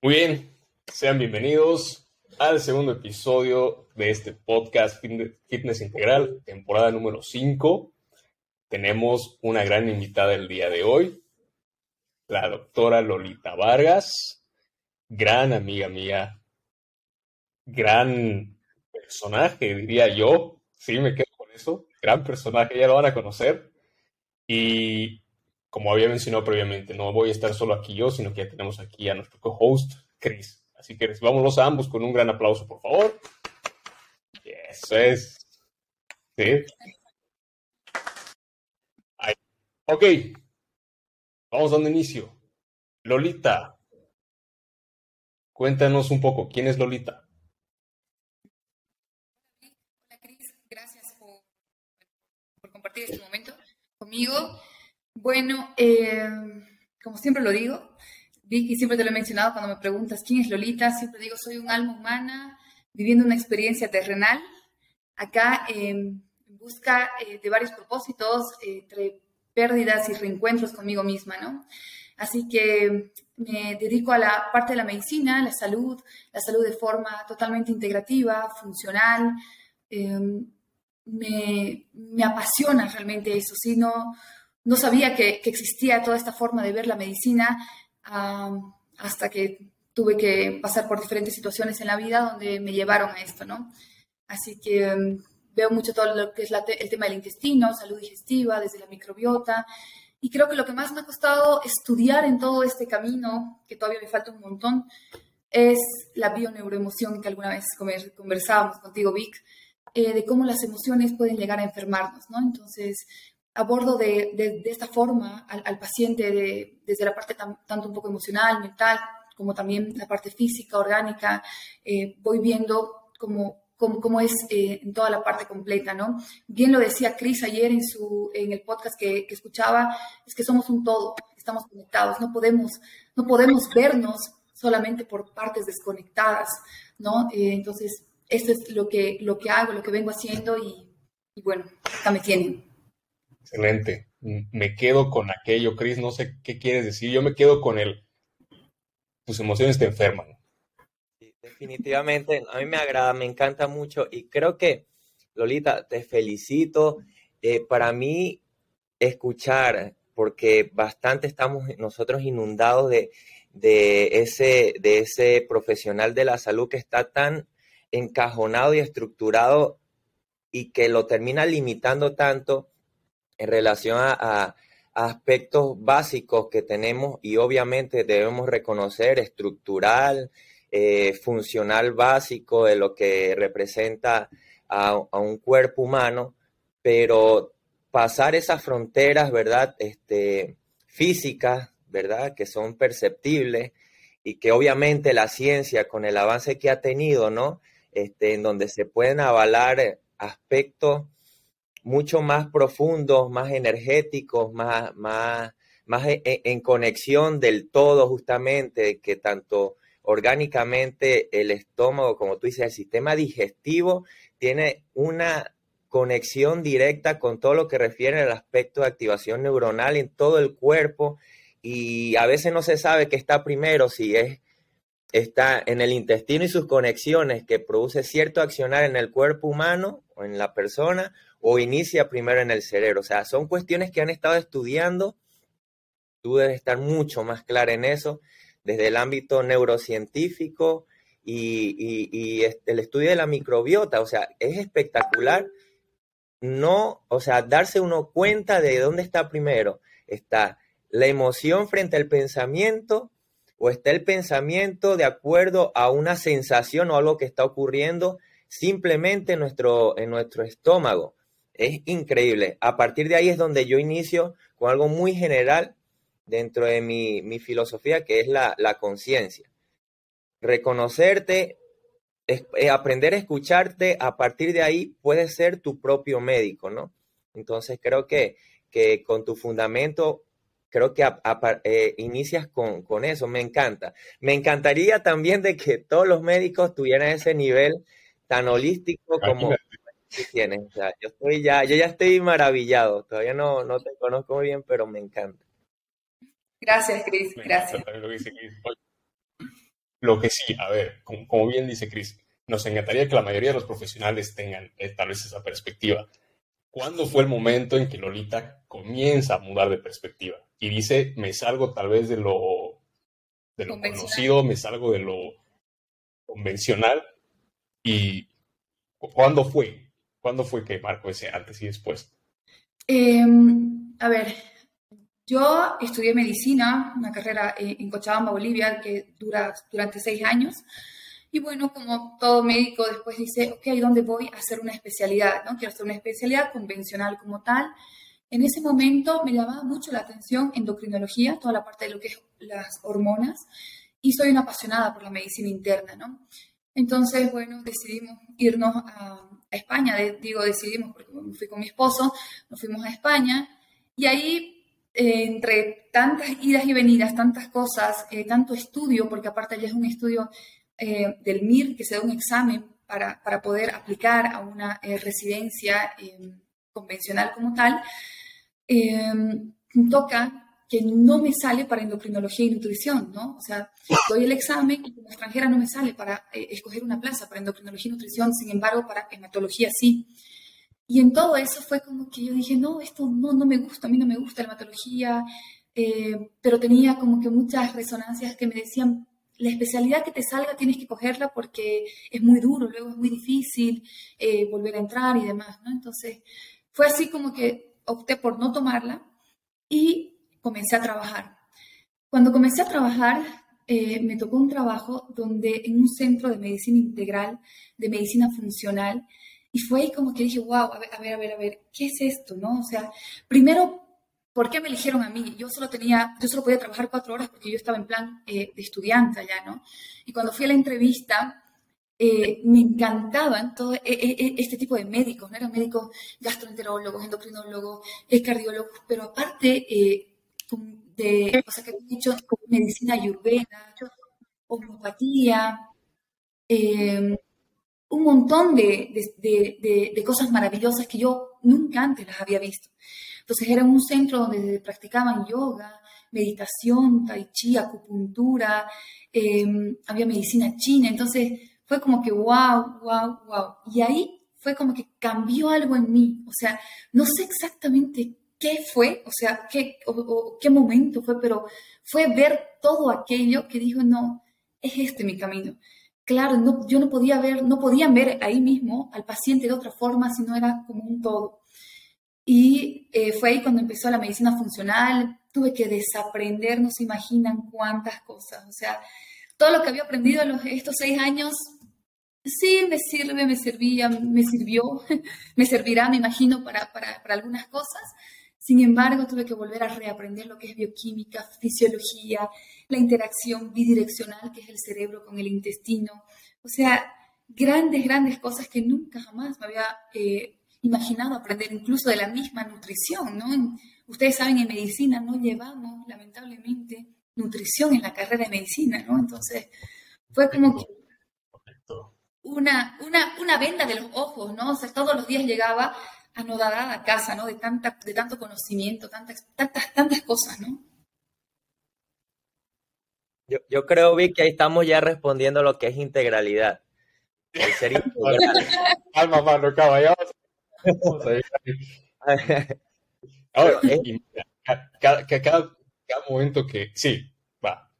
Muy bien, sean bienvenidos al segundo episodio de este podcast Fitness Integral, temporada número 5. Tenemos una gran invitada el día de hoy, la doctora Lolita Vargas, gran amiga mía, gran personaje, diría yo. Sí, me quedo con eso. Gran personaje, ya lo van a conocer. Y como había mencionado previamente, no voy a estar solo aquí yo, sino que ya tenemos aquí a nuestro co-host, Chris. Así que vámonos a ambos con un gran aplauso, por favor. Eso es. Sí. Ok. Vamos dando inicio. Lolita. Cuéntanos un poco, ¿quién es Lolita? Hola, Cris. Gracias por, por compartir este momento conmigo. Bueno, eh, como siempre lo digo, Vicky, siempre te lo he mencionado cuando me preguntas quién es Lolita, siempre digo, soy un alma humana viviendo una experiencia terrenal, acá en busca eh, de varios propósitos, entre pérdidas y reencuentros conmigo misma, ¿no? Así que me dedico a la parte de la medicina, la salud, la salud de forma totalmente integrativa, funcional. Em, me, me, apasiona realmente eso, ¿sí? No, no sabía que, existía toda esta forma de ver la medicina hasta que tuve que pasar por diferentes situaciones en la vida donde me llevaron a esto, ¿no? Así que um, veo mucho todo lo que es el tema del intestino, salud digestiva, desde la microbiota. Y creo que lo que más me ha costado estudiar en todo este camino, que todavía me falta un montón, es la bioneuroemoción que alguna vez conversábamos contigo, Vic, eh, de cómo las emociones pueden llegar a enfermarnos, ¿no? Entonces, abordo de, de, esta forma al, paciente desde la parte tanto un poco emocional, mental, como también la parte física, orgánica. Eh, voy viendo cómo, cómo, es eh, en toda la parte completa, ¿no? Bien lo decía Chris ayer en, su, en el podcast que, que, escuchaba, es que somos un todo, estamos conectados, no podemos, no podemos vernos solamente por partes desconectadas, ¿no? Eh, entonces, esto es lo que, lo que hago, lo que vengo haciendo y, y bueno, acá me tienen. Excelente. Me quedo con aquello, Chris, no sé qué quieres decir. Yo me quedo con el, tus emociones te enferman. definitivamente, a mí me agrada, me encanta mucho y creo que, Lolita, te felicito. Eh, para mí, escuchar, porque bastante estamos nosotros inundados de, de, ese, de ese profesional de la salud que está tan encajonado y estructurado y que lo termina limitando tanto en relación a, aspectos básicos que tenemos y obviamente debemos reconocer estructural, eh, funcional básico de lo que representa a, un cuerpo humano, pero pasar esas fronteras, ¿verdad? Este, físicas, ¿verdad? Que son perceptibles y que obviamente la ciencia con el avance que ha tenido, ¿no? Este, en donde se pueden avalar aspectos mucho más profundos, más energéticos, más, más, más e, e, en, conexión del todo justamente, que tanto orgánicamente el estómago, como tú dices, el sistema digestivo tiene una conexión directa con todo lo que refiere al aspecto de activación neuronal en todo el cuerpo y a veces no se sabe qué está primero, si es está en el intestino y sus conexiones que produce cierto accionar en el cuerpo humano o en la persona o inicia primero en el cerebro. O sea, son cuestiones que han estado estudiando. Tú debes estar mucho más clara en eso desde el ámbito neurocientífico y, el estudio de la microbiota. O sea, es espectacular no, o sea, darse uno cuenta de dónde está primero. Está la emoción frente al pensamiento o está el pensamiento de acuerdo a una sensación o algo que está ocurriendo simplemente en nuestro, en nuestro estómago. Es increíble. A partir de ahí es donde yo inicio con algo muy general dentro de mi, filosofía, que es la, conciencia. Reconocerte, eh, aprender a escucharte, a partir de ahí puedes ser tu propio médico, ¿no? Entonces creo que, que con tu fundamento creo que eh, inicias con, con, eso, me encanta. Me encantaría también de que todos los médicos tuvieran ese nivel tan holístico como tienes. O sea, yo estoy ya, yo ya estoy maravillado. Todavía no, no te conozco muy bien, pero me encanta. Gracias, Cris. Gracias. Lo que sí, a ver, como, bien dice Chris, nos encantaría que la mayoría de los profesionales tengan eh, tal vez esa perspectiva. ¿Cuándo fue el momento en que Lolita comienza a mudar de perspectiva? Y dice, me salgo tal vez de lo, de lo conocido, me salgo de lo convencional. ¿Y cuándo fue? ¿Cuándo fue que marcó ese antes y después? Em, a ver, yo estudié medicina, una carrera en Cochabamba, Bolivia, que dura durante seis años. Y bueno, como todo médico después dice, ok, ¿dónde voy a hacer una especialidad? ¿no? Quiero hacer una especialidad convencional como tal. En ese momento me llamaba mucho la atención endocrinología, toda la parte de lo que es las hormonas, y soy una apasionada por la medicina interna, ¿no? Entonces, bueno, decidimos irnos a, España, digo decidimos porque fui con mi esposo, nos fuimos a España, y ahí entre tantas idas y venidas, tantas cosas, eh, tanto estudio, porque aparte ya es un estudio eh, del MIR, que se da un examen para, para poder aplicar a una eh, residencia convencional como tal, toca que no me sale para endocrinología y nutrición, ¿no? O sea, doy el examen y como extranjera no me sale para escoger una plaza para endocrinología y nutrición, sin embargo, para hematología sí. Y en todo eso fue como que yo dije, no, esto no, no me gusta, a mí no me gusta la hematología, eh, pero tenía como que muchas resonancias que me decían, la especialidad que te salga tienes que cogerla porque es muy duro, luego es muy difícil eh, volver a entrar y demás, ¿no? Entonces, fue así como que opté por no tomarla y comencé a trabajar. Cuando comencé a trabajar, eh, me tocó un trabajo donde en un centro de medicina integral, de medicina funcional, y fue ahí como que dije, wow, a ver, a ver, a ver, ¿qué es esto? ¿No? O sea, primero, ¿por qué me eligieron a mí? Yo solo tenía, yo solo podía trabajar cuatro horas porque yo estaba en plan eh, de estudiante allá, ¿no? Y cuando fui a la entrevista, eh, me encantaban todo e, e, e, este tipo de médicos, ¿no? Eran médicos gastroenterólogos, endocrinólogos, eh, cardiólogos, pero aparte de, o sea, que he hecho medicina ayurveda, homeopatía, eh, un montón de, de, cosas maravillosas que yo nunca antes las había visto. Entonces era un centro donde practicaban yoga, meditación, tai chi, acupuntura, em, había medicina china. Entonces fue como que wow, wow, wow. Y ahí fue como que cambió algo en mí. O sea, no sé exactamente qué fue, o sea, qué, qué momento fue, pero fue ver todo aquello que dijo, no, es este mi camino claro, no, yo no podía ver, no podían ver ahí mismo al paciente de otra forma, sino era como un todo. Y eh, fue ahí cuando empezó la medicina funcional, tuve que desaprender, no se imaginan cuántas cosas. O sea, todo lo que había aprendido en estos seis años, sí, me sirve, me servía, me sirvió, me servirá, me imagino, para, para, para algunas cosas. Sin embargo, tuve que volver a reaprender lo que es bioquímica, fisiología, la interacción bidireccional que es el cerebro con el intestino. O sea, grandes, grandes cosas que nunca jamás me había eh, imaginado aprender, incluso de la misma nutrición, ¿no? ustedes saben, en medicina no llevamos, lamentablemente, nutrición en la carrera de medicina, ¿no? Entonces, fue como que una, una, una venda de los ojos, ¿no? O sea, todos los días llegaba anodada a casa, ¿no? De, tanta, de tanto conocimiento, tantas, tantas, tantas cosas, ¿no? Yo, yo creo, Vic, que ahí estamos ya respondiendo lo que es integralidad. El ser integral. Calma, mano, caballeros. Ahora, cada, cada, momento que, sí, va,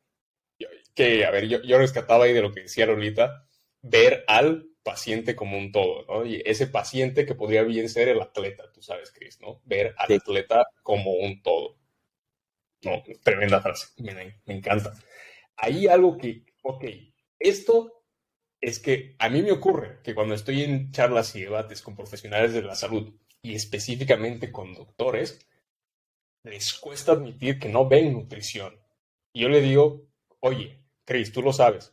que, a ver, yo, yo rescataba ahí de lo que decía Lolita, ver al paciente como un todo, ¿no? Y ese paciente que podría bien ser el atleta, tú sabes, Chris, ¿no? Ver al atleta como un todo. No, tremenda frase, me, me encanta hay algo que, ok, esto es que a mí me ocurre que cuando estoy en charlas y debates con profesionales de la salud y específicamente con doctores, les cuesta admitir que no ven nutrición. Y yo le digo, oye, Chris, tú lo sabes,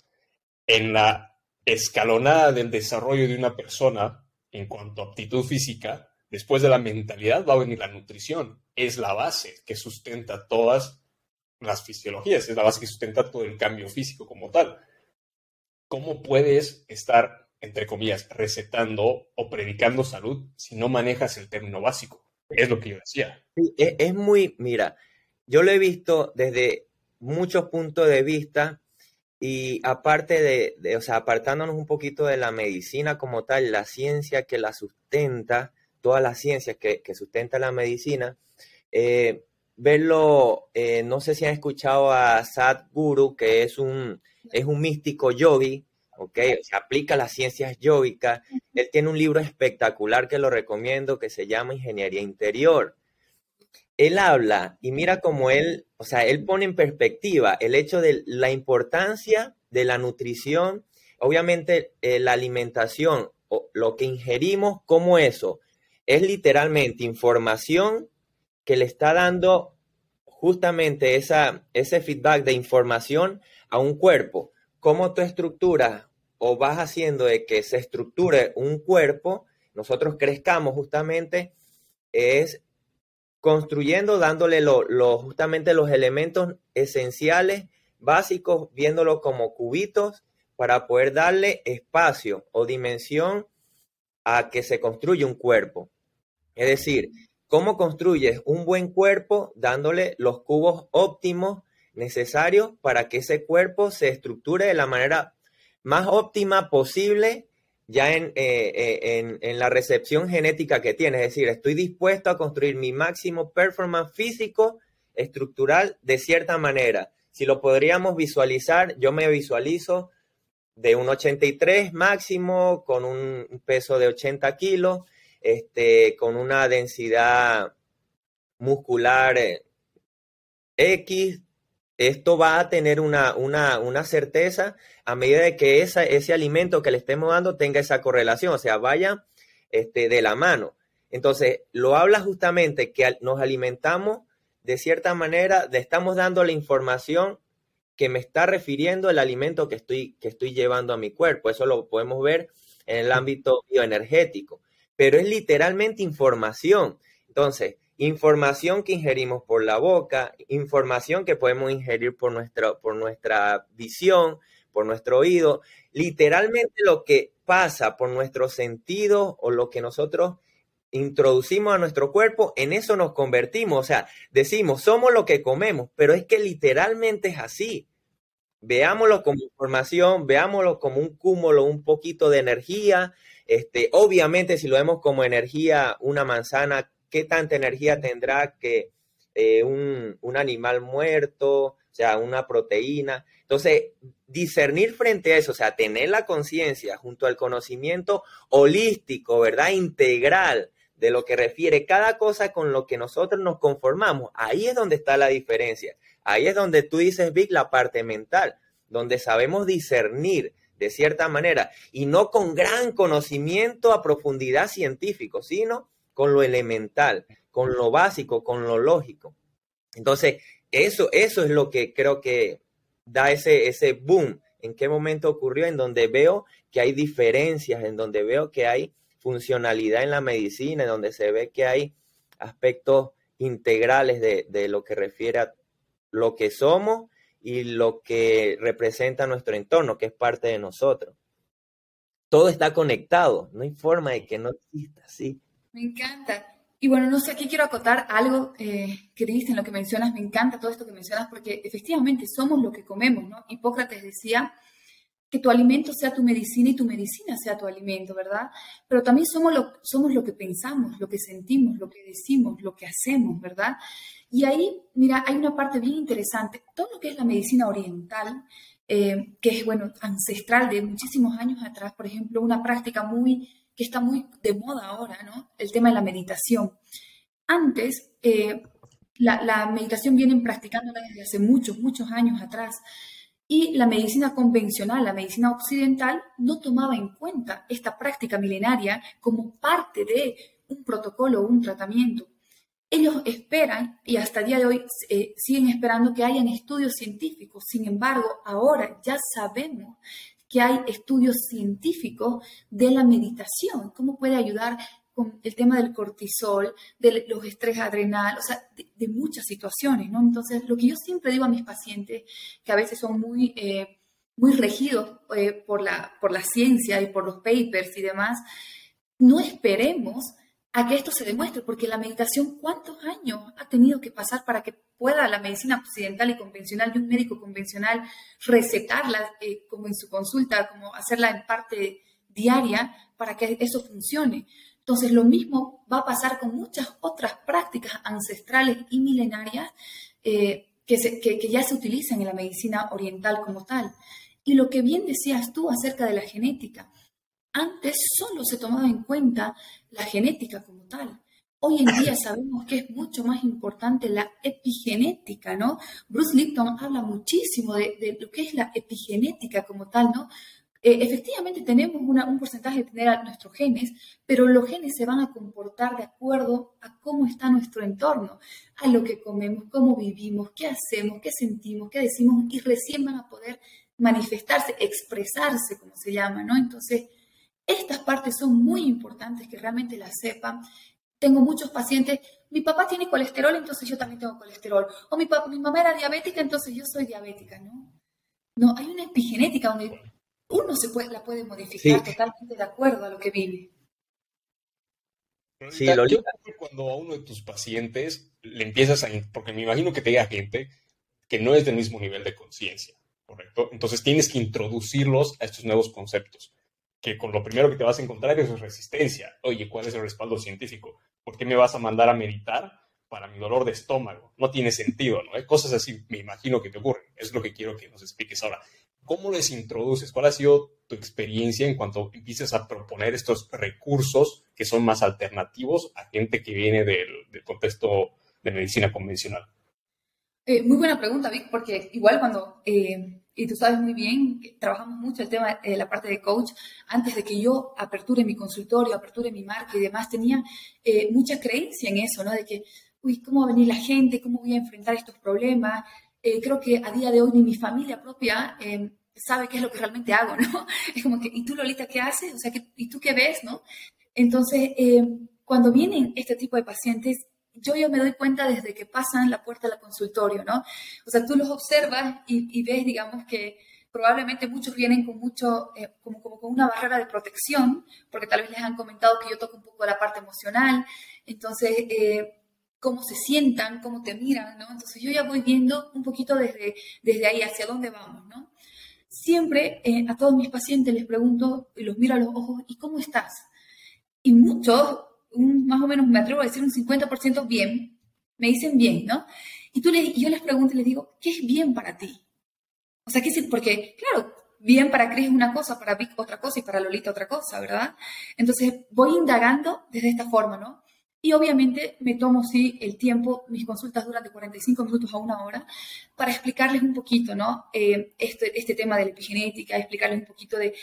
en la escalonada del desarrollo de una persona en cuanto a aptitud física, después de la mentalidad va a venir la nutrición. Es la base que sustenta todas las fisiologías, es la base que sustenta todo el cambio físico como tal. ¿Cómo puedes estar, entre comillas, recetando o predicando salud si no manejas el término básico? Es lo que yo decía. es, muy, mira, yo lo he visto desde muchos puntos de vista Y aparte de, o sea, apartándonos un poquito de la medicina como tal, la ciencia que la sustenta, todas las ciencias que, que sustenta la medicina, eh, verlo, eh, no sé si han escuchado a Sadhguru, que es un, es un místico yogi, ¿ok? Se aplica las ciencias yógicas. Él tiene un libro espectacular que lo recomiendo que se llama Ingeniería Interior. Él habla y mira cómo él, o sea, él pone en perspectiva el hecho de la importancia de la nutrición, obviamente eh, la alimentación, o lo que ingerimos como eso, es literalmente información que le está dando justamente esa, ese feedback de información a un cuerpo. Cómo tu estructura o vas haciendo de que se estructure un cuerpo, nosotros crezcamos justamente, es construyendo, dándole lo, justamente los elementos esenciales, básicos, viéndolo como cubitos para poder darle espacio o dimensión a que se construya un cuerpo. Es decir, ¿Cómo construyes un buen cuerpo dándole los cubos óptimos necesarios para que ese cuerpo se estructure de la manera más óptima posible ya en, eh, eh, en, la recepción genética que tiene? Es decir, estoy dispuesto a construir mi máximo performance físico, estructural, de cierta manera. Si lo podríamos visualizar, yo me visualizo de un 83 máximo con un peso de 80 kilos este, con una densidad muscular eh, X, esto va a tener una, una, certeza a medida de que ese alimento que le estemos dando tenga esa correlación, o sea, vaya este, de la mano. Entonces, lo habla justamente que nos alimentamos de cierta manera, le estamos dando la información que me está refiriendo el alimento que estoy, que estoy llevando a mi cuerpo. Eso lo podemos ver en el ámbito bioenergético pero es literalmente información. Entonces, información que ingerimos por la boca, información que podemos ingerir por, por nuestra visión, por nuestro oído, literalmente lo que pasa por nuestros sentidos o lo que nosotros introducimos a nuestro cuerpo, en eso nos convertimos. O sea, decimos, somos lo que comemos, pero es que literalmente es así. Veámoslo como información, veámoslo como un cúmulo, un poquito de energía, este, obviamente, si lo vemos como energía, una manzana, ¿qué tanta energía tendrá que eh, un, un, animal muerto, o sea, una proteína? Entonces, discernir frente a eso, o sea, tener la conciencia junto al conocimiento holístico, ¿verdad? Integral de lo que refiere cada cosa con lo que nosotros nos conformamos. Ahí es donde está la diferencia. Ahí es donde tú dices, Vic, la parte mental, donde sabemos discernir de cierta manera, y no con gran conocimiento a profundidad científico, sino con lo elemental, con lo básico, con lo lógico. Entonces, eso, eso es lo que creo que da ese, ese boom. ¿En qué momento ocurrió? En donde veo que hay diferencias, en donde veo que hay funcionalidad en la medicina, en donde se ve que hay aspectos integrales de, de lo que refiere a lo que somos y lo que representa nuestro entorno, que es parte de nosotros. Todo está conectado, no hay forma de que no exista, ¿sí? Me encanta. Y bueno, no sé, aquí quiero acotar algo eh, que dijiste en lo que mencionas, me encanta todo esto que mencionas, porque efectivamente somos lo que comemos, ¿no? Hipócrates decía que tu alimento sea tu medicina y tu medicina sea tu alimento, ¿verdad? Pero también somos lo, somos lo que pensamos, lo que sentimos, lo que decimos, lo que hacemos, ¿verdad? Y ahí, mira, hay una parte bien interesante. Todo lo que es la medicina oriental, eh, que es, bueno, ancestral de muchísimos años atrás, por ejemplo, una práctica muy, que está muy de moda ahora, ¿no? El tema de la meditación. Antes, eh, la, meditación vienen practicándola desde hace muchos, muchos años atrás. Y la medicina convencional, la medicina occidental, no tomaba en cuenta esta práctica milenaria como parte de un protocolo o un tratamiento ellos esperan y hasta el día de hoy eh, siguen esperando que hayan estudios científicos. Sin embargo, ahora ya sabemos que hay estudios científicos de la meditación, cómo puede ayudar con el tema del cortisol, de los estrés adrenal, o sea, de, muchas situaciones, ¿no? Entonces, lo que yo siempre digo a mis pacientes, que a veces son muy, eh, muy regidos eh, por, la, por la ciencia y por los papers y demás, no esperemos a que esto se demuestre, porque la meditación, ¿cuántos años ha tenido que pasar para que pueda la medicina occidental y convencional y un médico convencional recetarla eh, como en su consulta, como hacerla en parte diaria para que eso funcione? Entonces, lo mismo va a pasar con muchas otras prácticas ancestrales y milenarias eh, que, que ya se utilizan en la medicina oriental como tal. Y lo que bien decías tú acerca de la genética, antes solo se tomaba en cuenta la genética como tal. Hoy en día sabemos que es mucho más importante la epigenética, ¿no? Bruce Lipton habla muchísimo de, lo que es la epigenética como tal, ¿no? Eh, efectivamente tenemos un porcentaje de tener a nuestros genes, pero los genes se van a comportar de acuerdo a cómo está nuestro entorno, a lo que comemos, cómo vivimos, qué hacemos, qué sentimos, qué decimos, y recién van a poder manifestarse, expresarse, como se llama, ¿no? Entonces, estas partes son muy importantes que realmente las sepan. Tengo muchos pacientes, mi papá tiene colesterol, entonces yo también tengo colesterol. O mi, mi mamá era diabética, entonces yo soy diabética, ¿no? No, hay una epigenética donde uno se puede, la puede modificar totalmente de acuerdo a lo que vive. Sí, lo yo cuando a uno de tus pacientes le empiezas a, porque me imagino que te llega gente que no es del mismo nivel de conciencia, ¿correcto? Entonces tienes que introducirlos a estos nuevos conceptos que con lo primero que te vas a encontrar es resistencia. Oye, ¿cuál es el respaldo científico? ¿Por qué me vas a mandar a meditar para mi dolor de estómago? No tiene sentido, ¿no? Hay cosas así, me imagino que te ocurren. Es lo que quiero que nos expliques ahora. ¿Cómo les introduces? ¿Cuál ha sido tu experiencia en cuanto empieces a proponer estos recursos que son más alternativos a gente que viene del, contexto de medicina convencional? Eh, muy buena pregunta, Vic, porque igual cuando eh, y tú sabes muy bien que trabajamos mucho el tema de la parte de coach. Antes de que yo aperture mi consultorio, aperture mi marca y demás, tenía eh, mucha creencia en eso, ¿no? De que, uy, ¿cómo va a venir la gente? ¿Cómo voy a enfrentar estos problemas? Eh, creo que a día de hoy ni mi familia propia eh, sabe qué es lo que realmente hago, ¿no? Es como que, ¿y tú, Lolita, qué haces? O sea, ¿y tú qué ves, no? Entonces, cuando vienen este tipo de pacientes, yo ya me doy cuenta desde que pasan la puerta del consultorio, ¿no? O sea, tú los observas y, ves, digamos, que probablemente muchos vienen con mucho, eh, como, como con una barrera de protección, porque tal vez les han comentado que yo toco un poco la parte emocional, entonces, eh, cómo se sientan, cómo te miran, ¿no? Entonces yo ya voy viendo un poquito desde, desde ahí hacia dónde vamos, ¿no? Siempre eh, a todos mis pacientes les pregunto y los miro a los ojos, ¿y cómo estás? Y muchos más o menos me atrevo a decir un 50% bien, me dicen bien, ¿no? Y tú le, yo les pregunto y les digo, ¿qué es bien para ti? O sea, ¿qué es? Porque, claro, bien para Cris es una cosa, para Vic otra cosa y para Lolita otra cosa, ¿verdad? Entonces voy indagando desde esta forma, ¿no? Y obviamente me tomo, sí, el tiempo, mis consultas duran de 45 minutos a una hora, para explicarles un poquito, ¿no? Eh, este, este tema de la epigenética, explicarles un poquito de...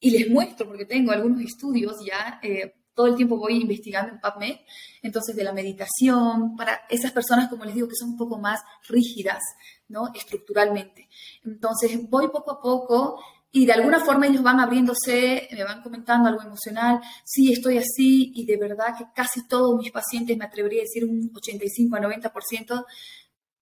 Y les muestro, porque tengo algunos estudios ya eh, todo el tiempo voy investigando en PubMed, entonces de la meditación, para esas personas, como les digo, que son un poco más rígidas, ¿no? Estructuralmente. Entonces voy poco a poco y de alguna forma ellos van abriéndose, me van comentando algo emocional, sí, estoy así y de verdad que casi todos mis pacientes, me atrevería a decir un 85 a 90%,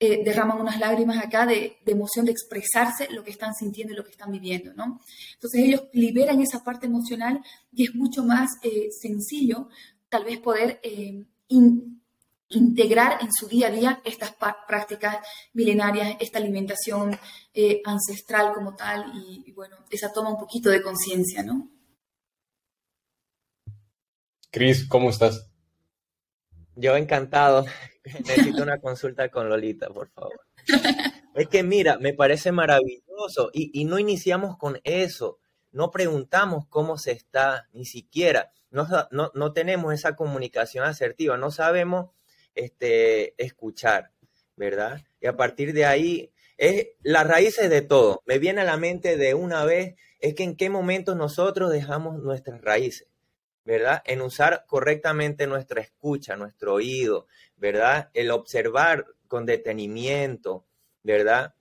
eh, derraman unas lágrimas acá de, emoción, de expresarse lo que están sintiendo y lo que están viviendo, ¿no? Entonces ellos liberan esa parte emocional y es mucho más eh, sencillo tal vez poder eh, integrar en su día a día estas prácticas milenarias, esta alimentación ancestral como tal y, bueno, esa toma un poquito de conciencia, ¿no? Cris, ¿cómo estás? Yo encantado. Necesito una consulta con Lolita, por favor. Es que mira, me parece maravilloso y, no iniciamos con eso. No preguntamos cómo se está, ni siquiera. No, no, tenemos esa comunicación asertiva, no sabemos este, escuchar, ¿verdad? Y a partir de ahí, es las raíces de todo. Me viene a la mente de una vez, es que en qué momento nosotros dejamos nuestras raíces. ¿Verdad? En usar correctamente nuestra escucha, nuestro oído, ¿verdad? El observar con detenimiento, ¿verdad?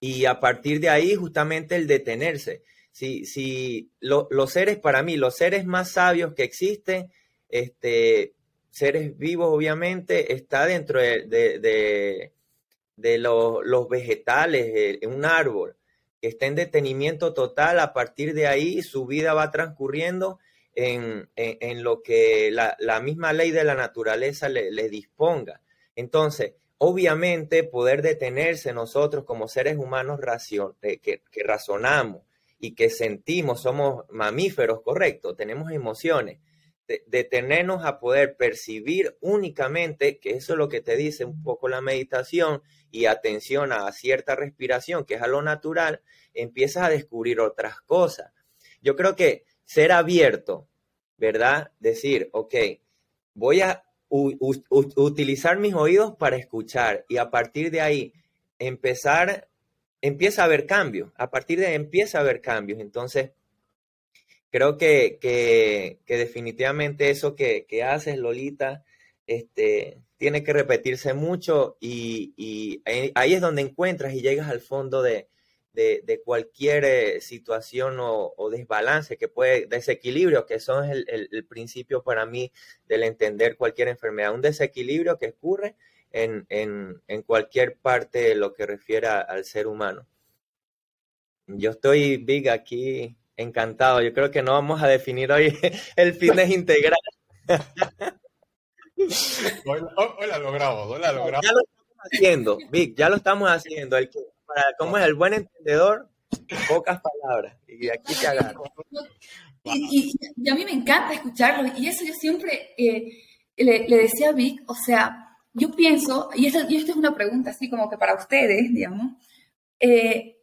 Y a partir de ahí justamente el detenerse. Si, si los seres, para mí, los seres más sabios que existen, este, seres vivos obviamente, está dentro de, de, los, vegetales, un árbol, que está en detenimiento total, a partir de ahí su vida va transcurriendo en, lo que la, misma ley de la naturaleza le, disponga. Entonces, obviamente, poder detenerse nosotros como seres humanos que, que razonamos y que sentimos, somos mamíferos, correcto, tenemos emociones detenernos a poder percibir únicamente, que eso es lo que te dice un poco la meditación, y atención a cierta respiración, que es a lo natural, empiezas a descubrir otras cosas. Yo creo que ser abierto, ¿verdad? Decir, ok, voy a utilizar mis oídos para escuchar y a partir de ahí empezar, empieza a haber cambios, a partir de ahí empieza a haber cambios. Entonces, creo que, que, definitivamente eso que, que, haces, Lolita, este, tiene que repetirse mucho y, ahí es donde encuentras y llegas al fondo de, de, cualquier eh, situación o, desbalance que puede, desequilibrio, que son el, el, principio para mí del entender cualquier enfermedad, un desequilibrio que ocurre en, en, en cualquier parte de lo que refiere al ser humano. Yo estoy, Big, aquí Encantado. Yo creo que no vamos a definir hoy el fitness integral. Hoy, la logramos, hoy la logramos. Ya lo estamos haciendo, Vic, ya lo estamos haciendo. El para, ¿Cómo es el buen entendedor? Pocas palabras. Y aquí te agarro. Y, a mí me encanta escucharlo. Y eso yo siempre eh, le, decía a Vic, o sea, yo pienso, y esto, es una pregunta así como que para ustedes, digamos, eh,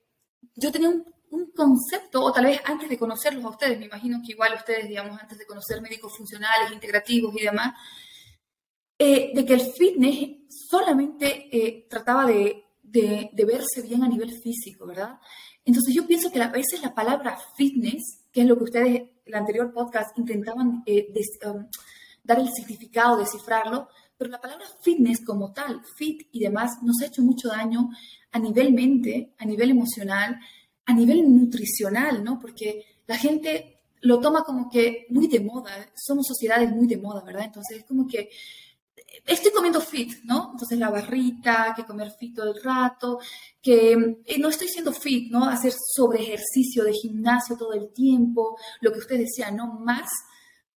yo tenía un un concepto, o tal vez antes de conocerlos a ustedes, me imagino que igual ustedes, digamos, antes de conocer médicos funcionales, integrativos y demás, eh, de que el fitness solamente eh, trataba de, verse bien a nivel físico, ¿verdad? Entonces yo pienso que a veces la palabra fitness, que es lo que ustedes en el anterior podcast intentaban eh, um, dar el significado, descifrarlo, pero la palabra fitness como tal, fit y demás, nos ha hecho mucho daño a nivel mente, a nivel emocional, a nivel nutricional, ¿no? Porque la gente lo toma como que muy de moda, somos sociedades muy de moda, ¿verdad? Entonces es como que estoy comiendo fit, ¿no? Entonces la barrita, que comer fit todo el rato, que eh, no estoy siendo fit, ¿no? Hacer sobre ejercicio de gimnasio todo el tiempo, lo que usted decía, no más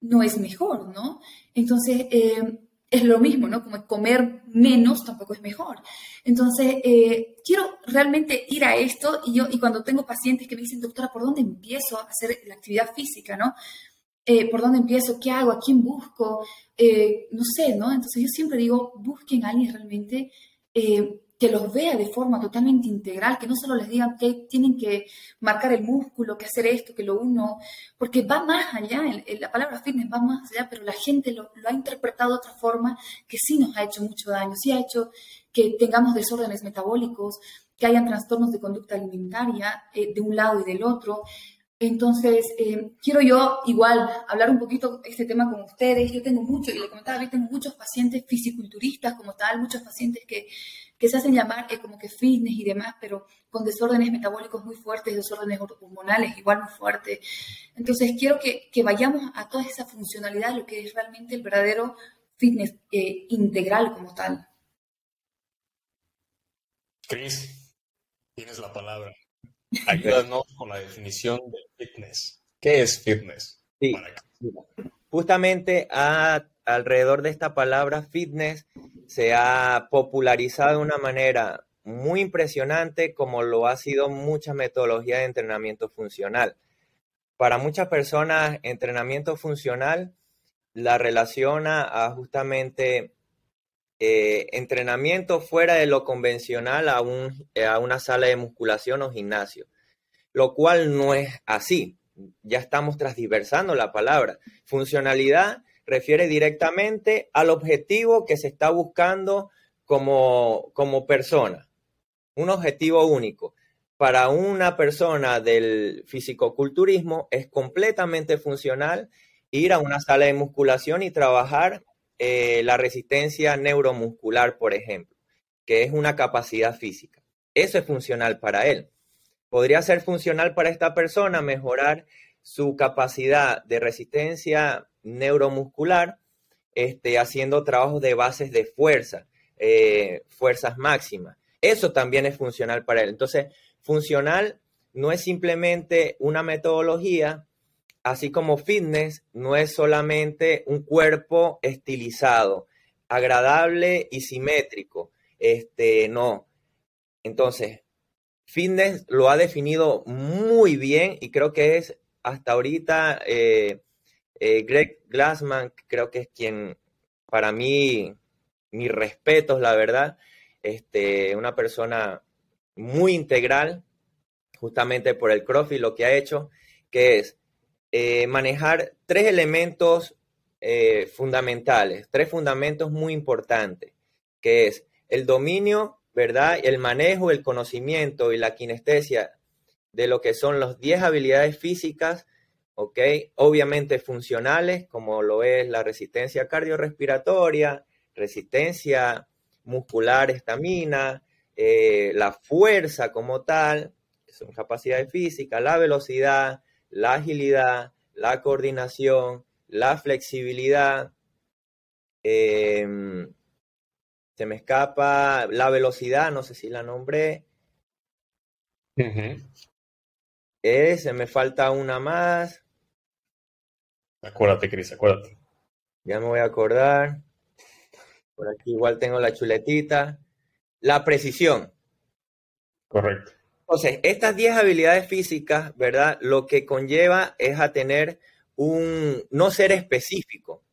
no es mejor, ¿no? Entonces, eh, es lo mismo, ¿no? Como comer menos tampoco es mejor. Entonces, eh, quiero realmente ir a esto y yo, y cuando tengo pacientes que me dicen, doctora, ¿por dónde empiezo a hacer la actividad física, ¿no? Eh, ¿Por dónde empiezo? ¿Qué hago? ¿A quién busco? Eh, no sé, ¿no? Entonces yo siempre digo, busquen a alguien realmente que los vea de forma totalmente integral, que no solo les digan que tienen que marcar el músculo, que hacer esto, que lo uno, porque va más allá, la palabra fitness va más allá, pero la gente lo, ha interpretado de otra forma que sí nos ha hecho mucho daño, sí ha hecho que tengamos desórdenes metabólicos, que hayan trastornos de conducta alimentaria eh, de un lado y del otro. Entonces, eh, quiero yo igual hablar un poquito este tema con ustedes. Yo tengo mucho, y le comentaba, yo tengo muchos pacientes fisiculturistas como tal, muchos pacientes que que se hacen llamar eh, como que fitness y demás, pero con desórdenes metabólicos muy fuertes, desórdenes hormonales igual muy fuertes. Entonces, quiero que, vayamos a toda esa funcionalidad, lo que es realmente el verdadero fitness eh, integral como tal. Cris, tienes la palabra. Ayúdanos con la definición de fitness. ¿Qué es fitness? Sí. Justamente a, alrededor de esta palabra fitness se ha popularizado de una manera muy impresionante como lo ha sido mucha metodología de entrenamiento funcional. Para muchas personas, entrenamiento funcional la relaciona a justamente eh, entrenamiento fuera de lo convencional a, un, a una sala de musculación o gimnasio, lo cual no es así. Ya estamos transversando la palabra. Funcionalidad refiere directamente al objetivo que se está buscando como, como persona, un objetivo único. Para una persona del fisicoculturismo es completamente funcional ir a una sala de musculación y trabajar eh, la resistencia neuromuscular, por ejemplo, que es una capacidad física. Eso es funcional para él. Podría ser funcional para esta persona mejorar su capacidad de resistencia neuromuscular, este, haciendo trabajos de bases de fuerza, eh, fuerzas máximas. Eso también es funcional para él. Entonces, funcional no es simplemente una metodología así como fitness, no es solamente un cuerpo estilizado, agradable y simétrico. Este, no. Entonces, fitness lo ha definido muy bien y creo que es hasta ahorita eh, eh, Greg Glassman, creo que es quien, para mí, mis respetos, la verdad, este, una persona muy integral, justamente por el CrossFit, lo que ha hecho, que es eh, manejar tres elementos eh, fundamentales, tres fundamentos muy importantes, que es el dominio, ¿verdad? El manejo, el conocimiento y la kinestesia de lo que son las 10 habilidades físicas, ¿ok? Obviamente funcionales, como lo es la resistencia cardiorrespiratoria, resistencia muscular, estamina, eh, la fuerza como tal, son capacidades físicas, la velocidad, la agilidad, la coordinación, la flexibilidad. Em, se me escapa la velocidad, no sé si la nombré. Eh, se me falta una más. Acuérdate, Cris, acuérdate. Ya me voy a acordar. Por aquí igual tengo la chuletita. La precisión. Correcto. Entonces, estas 10 habilidades físicas, ¿verdad? Lo que conlleva es a tener un, no ser específico,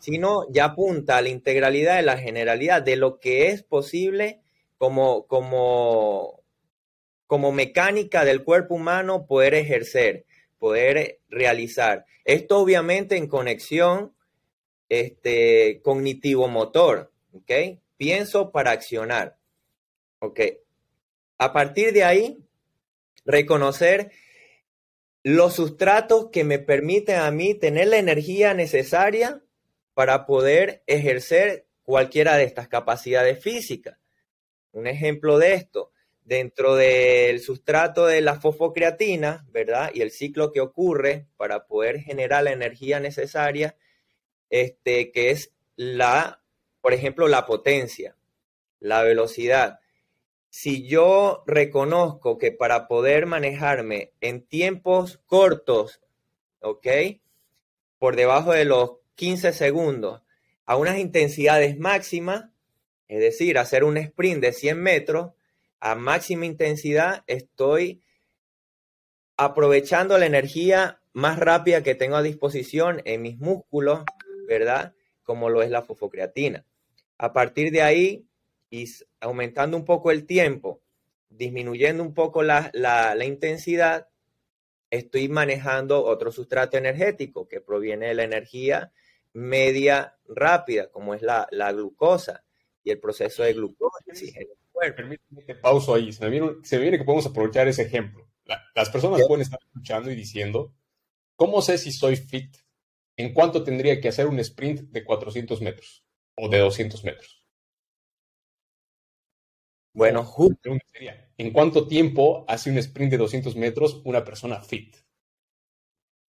sino ya apunta a la integralidad de la generalidad de lo que es posible como, como, como mecánica del cuerpo humano poder ejercer, poder realizar. Esto obviamente en conexión este, cognitivo-motor, ¿ok? Pienso para accionar, ¿ok? A partir de ahí, reconocer los sustratos que me permiten a mí tener la energía necesaria para poder ejercer cualquiera de estas capacidades físicas. Un ejemplo de esto, dentro del sustrato de la fosfocreatina, ¿verdad? Y el ciclo que ocurre para poder generar la energía necesaria, este, que es la, por ejemplo, la potencia, la velocidad. Si yo reconozco que para poder manejarme en tiempos cortos, ¿ok? Por debajo de los 15 segundos, a unas intensidades máximas, es decir, hacer un sprint de 100 metros, a máxima intensidad, estoy aprovechando la energía más rápida que tengo a disposición en mis músculos, ¿verdad? Como lo es la fosfocreatina. A partir de ahí, y aumentando un poco el tiempo, disminuyendo un poco la, intensidad, estoy manejando otro sustrato energético que proviene de la energía media rápida, como es la, glucosa y el proceso de glucosa. Permíteme que pauso ahí. Se me, viene, que podemos aprovechar ese ejemplo. las personas pueden estar escuchando y diciendo, ¿cómo sé si soy fit? ¿En cuánto tendría que hacer un sprint de 400 metros o de 200 metros? Bueno, justo. ¿En cuánto tiempo hace un sprint de 200 metros una persona fit?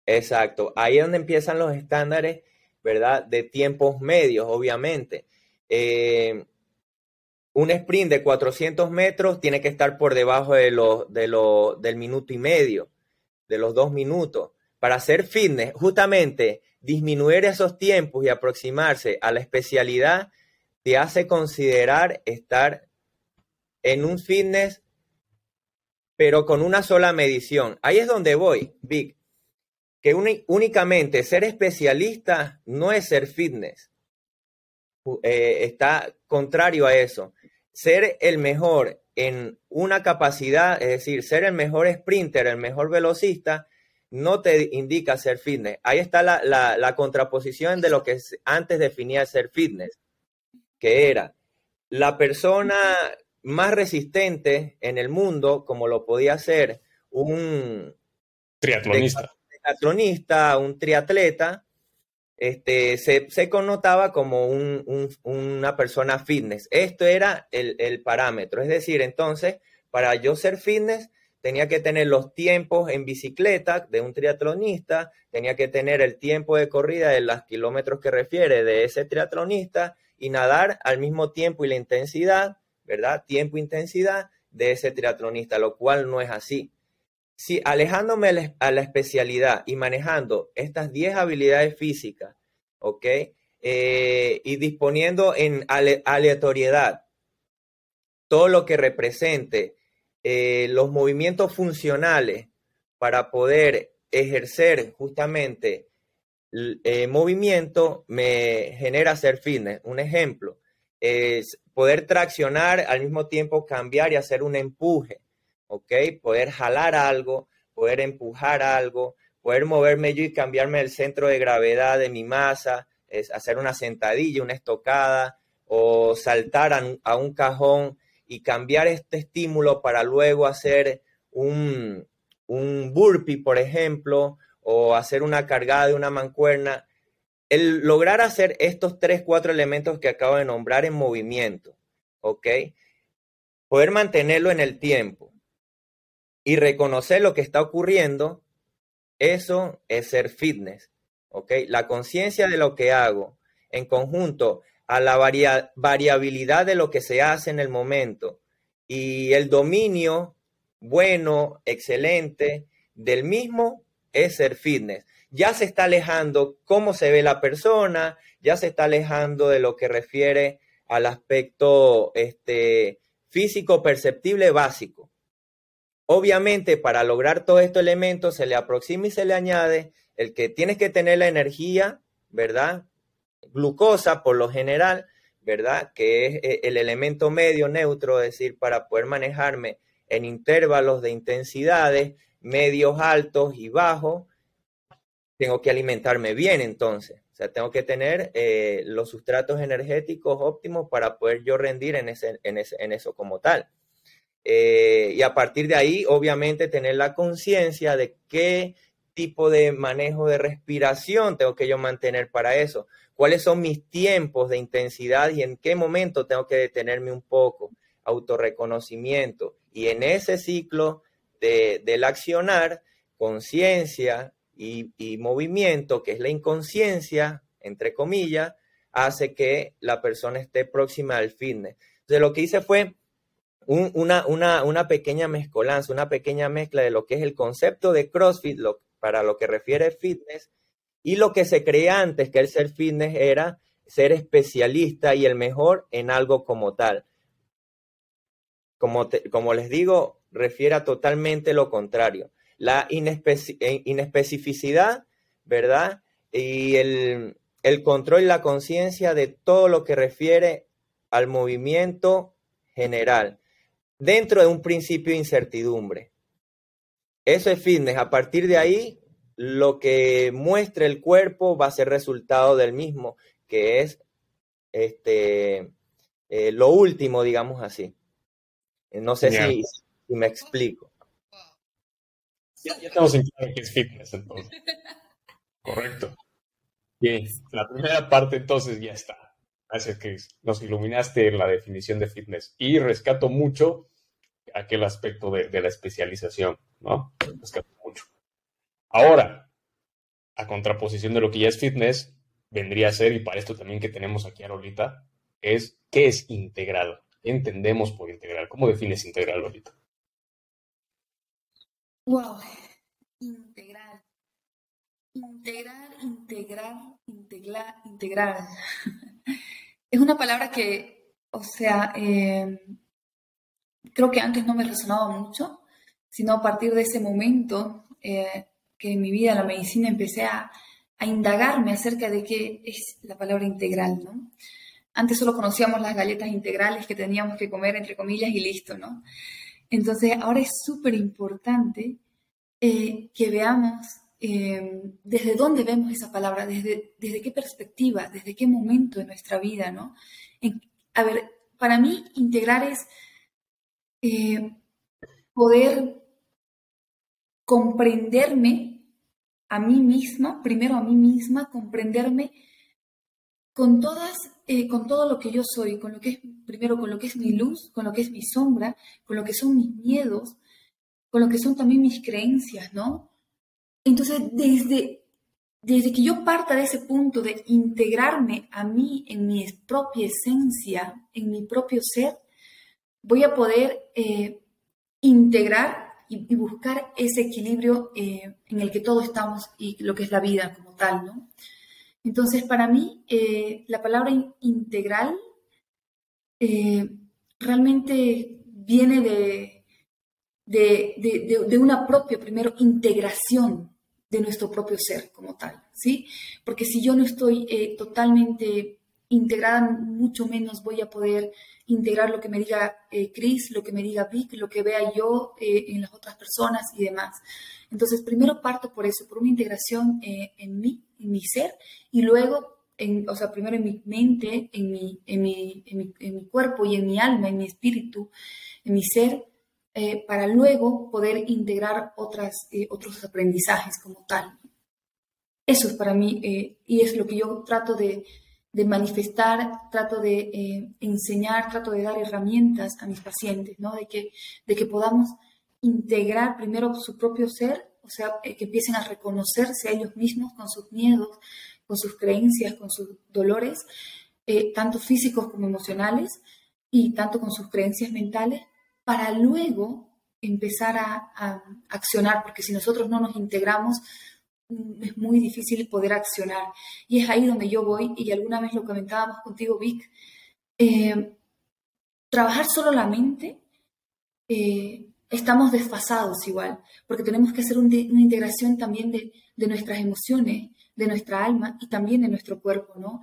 Exacto. Ahí es donde empiezan los estándares, ¿verdad? De tiempos medios, obviamente. Eh, un sprint de 400 metros tiene que estar por debajo de de del minuto y medio, de los dos minutos. Para hacer fitness, justamente disminuir esos tiempos y aproximarse a la especialidad te hace considerar estar en un fitness, pero con una sola medición. Ahí es donde voy, Vic, que únicamente ser especialista no es ser fitness. Eh, está contrario a eso. Ser el mejor en una capacidad, es decir, ser el mejor sprinter, el mejor velocista, no te indica ser fitness. Ahí está la, contraposición de lo que antes definía ser fitness, que era la persona más resistente en el mundo, como lo podía ser un triatlonista, triatlonista un triatleta, este, se, connotaba como una persona fitness. Esto era el, el parámetro. Es decir, entonces, para yo ser fitness, tenía que tener los tiempos en bicicleta de un triatlonista, tenía que tener el tiempo de corrida de los kilómetros que refiere de ese triatlonista y nadar al mismo tiempo y la intensidad, ¿verdad? Tiempo intensidad de ese triatlonista, lo cual no es así. si alejándome a la especialidad y manejando estas 10 habilidades físicas, ¿ok? Eh, y disponiendo en aleatoriedad todo lo que represente eh, los movimientos funcionales para poder ejercer justamente el eh, movimiento, me genera hacer fitness. Un ejemplo es poder traccionar al mismo tiempo cambiar y hacer un empuje, ¿ok? Poder jalar algo, poder empujar algo, poder moverme yo y cambiarme el centro de gravedad de mi masa, es hacer una sentadilla, una estocada o saltar a, un cajón y cambiar este estímulo para luego hacer un, un burpee, por ejemplo, o hacer una cargada de una mancuerna. El lograr hacer estos tres, cuatro elementos que acabo de nombrar en movimiento, ¿ok? Poder mantenerlo en el tiempo y reconocer lo que está ocurriendo, eso es ser fitness. ¿ok? La conciencia de lo que hago en conjunto a la variabilidad de lo que se hace en el momento y el dominio bueno, excelente del mismo es ser fitness. Ya se está alejando cómo se ve la persona, ya se está alejando de lo que refiere al aspecto este, físico perceptible básico. Obviamente, para lograr todos estos elementos, se le aproxima y se le añade el que tienes que tener la energía, ¿verdad? Glucosa por lo general, ¿verdad? Que es eh, el elemento medio neutro, es decir, para poder manejarme en intervalos de intensidades medios, altos y bajos, tengo que alimentarme bien entonces. O sea, tengo que tener eh, los sustratos energéticos óptimos para poder yo rendir en, ese, en, eso como tal. Eh, y a partir de ahí, obviamente, tener la conciencia de qué tipo de manejo de respiración tengo que yo mantener para eso? ¿Cuáles son mis tiempos de intensidad y en qué momento tengo que detenerme un poco? Autorreconocimiento. Y en ese ciclo de, del accionar, conciencia y, movimiento, que es la inconsciencia, entre comillas, hace que la persona esté próxima al fitness. Entonces, lo que hice fue una, una, una, pequeña mezcolanza, una pequeña mezcla de lo que es el concepto de CrossFit, para lo que refiere fitness, y lo que se creía antes, que el ser fitness era ser especialista y el mejor en algo como tal. Como, como les digo, refiere a totalmente lo contrario. La eh, inespecificidad, ¿verdad? Y el, el control y la conciencia de todo lo que refiere al movimiento general, dentro de un principio de incertidumbre. Eso es fitness. A partir de ahí, lo que muestre el cuerpo va a ser resultado del mismo, que es este, eh, lo último, digamos así. No sé si, me explico. Ya, estamos en claro que es fitness, entonces. Correcto. Bien, la primera parte entonces ya está. Gracias, Chris. Nos iluminaste la definición de fitness. Y rescato mucho aquel aspecto de, la especialización, ¿no? mucho. Ahora, a contraposición de lo que ya es fitness, vendría a ser, y para esto también que tenemos aquí a Lolita, es ¿qué es integral? ¿Qué entendemos por integral? ¿Cómo defines integral, Lolita? Wow, integral. Integrar, integrar, integrar, integrar. es una palabra que, o sea, eh, creo que antes no me resonaba mucho, sino a partir de ese momento eh, que en mi vida la medicina empecé a, indagarme acerca de qué es la palabra integral, ¿no? Antes solo conocíamos las galletas integrales que teníamos que comer, entre comillas, y listo, ¿no? Entonces, ahora es súper importante eh, que veamos eh, desde dónde vemos esa palabra, desde, desde qué perspectiva, desde qué momento de nuestra vida, ¿no? a ver, para mí, integrar es eh, poder comprenderme a mí misma, primero a mí misma, comprenderme con todas, eh, con todo lo que yo soy, con lo que es, primero con lo que es mi luz, con lo que es mi sombra, con lo que son mis miedos, con lo que son también mis creencias, ¿no? Entonces, desde, desde que yo parta de ese punto de integrarme a mí en mi propia esencia, en mi propio ser, voy a poder eh, integrar y, buscar ese equilibrio eh, en el que todos estamos y lo que es la vida como tal, ¿no? Entonces, para mí, eh, la palabra integral eh, realmente viene de, de, de, una propia, primero, integración de nuestro propio ser como tal, ¿sí? Porque si yo no estoy totalmente integrada, mucho menos voy a poder integrar lo que me diga eh, Chris, lo que me diga Vic, lo que vea yo eh, en las otras personas y demás. Entonces, primero parto por eso, por una integración eh, en mí, en mi ser, y luego, en, o sea, primero en mi mente, en mi, en mi, en mi, cuerpo y en mi alma, en mi espíritu, en mi ser, para luego poder integrar otras, otros aprendizajes como tal. Eso es para mí, y es lo que yo trato de, de manifestar, trato de eh, enseñar, trato de dar herramientas a mis pacientes, ¿no? De que, de que podamos integrar primero su propio ser, o sea, eh, que empiecen a reconocerse a ellos mismos con sus miedos, con sus creencias, con sus dolores, eh, tanto físicos como emocionales, y tanto con sus creencias mentales, para luego empezar a, a accionar, porque si nosotros no nos integramos, es muy difícil poder accionar. Y es ahí donde yo voy, y alguna vez lo comentábamos contigo, Vic, eh, trabajar solo la mente, eh, estamos desfasados igual, porque tenemos que hacer una integración también de, de, nuestras emociones, de nuestra alma y también de nuestro cuerpo, ¿no?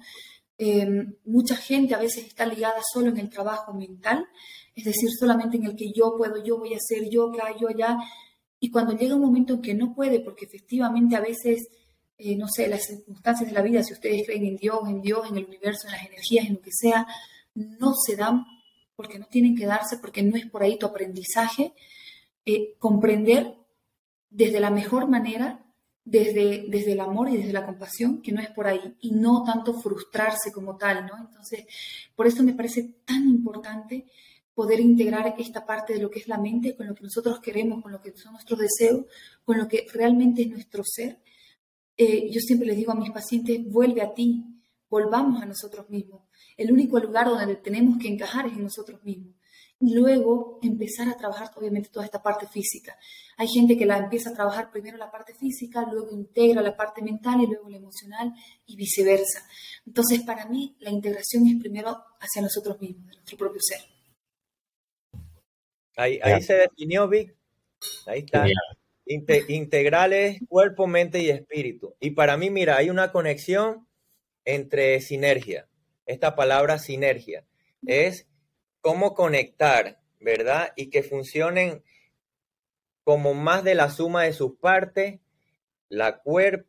Eh, mucha gente a veces está ligada solo en el trabajo mental, es decir, solamente en el que yo puedo, yo voy a hacer, yo acá, yo allá, y cuando llega un momento en que no puede, porque efectivamente a veces, eh, no sé, las circunstancias de la vida, si ustedes creen en Dios, en Dios, en el universo, en las energías, en lo que sea, no se dan porque no tienen que darse, porque no es por ahí tu aprendizaje, eh, comprender desde la mejor manera, desde, desde el amor y desde la compasión, que no es por ahí, y no tanto frustrarse como tal, ¿no? Entonces, por eso me parece tan importante poder integrar esta parte de lo que es la mente con lo que nosotros queremos, con lo que son nuestros deseos, con lo que realmente es nuestro ser. Eh, yo siempre les digo a mis pacientes, vuelve a ti, volvamos a nosotros mismos. El único lugar donde tenemos que encajar es en nosotros mismos. Y luego empezar a trabajar, obviamente, toda esta parte física. Hay gente que la empieza a trabajar primero la parte física, luego integra la parte mental y luego la emocional y viceversa. Entonces, para mí, la integración es primero hacia nosotros mismos, nuestro propio ser. Ahí, se definió, Vic. Ahí está. integrales, cuerpo, mente y espíritu. Y para mí, mira, hay una conexión entre sinergia. Esta palabra sinergia es cómo conectar, ¿verdad? Y que funcionen como más de la suma de sus partes, la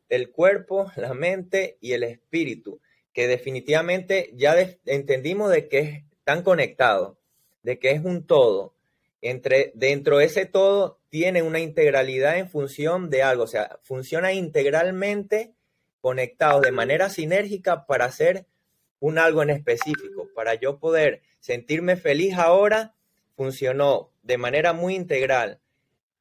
el cuerpo, la mente y el espíritu, que definitivamente ya entendimos de que están conectados, de que es un todo entre, dentro de ese todo tiene una integralidad en función de algo, o sea, funciona integralmente conectados de manera sinérgica para hacer un algo en específico. Para yo poder sentirme feliz ahora, funcionó de manera muy integral.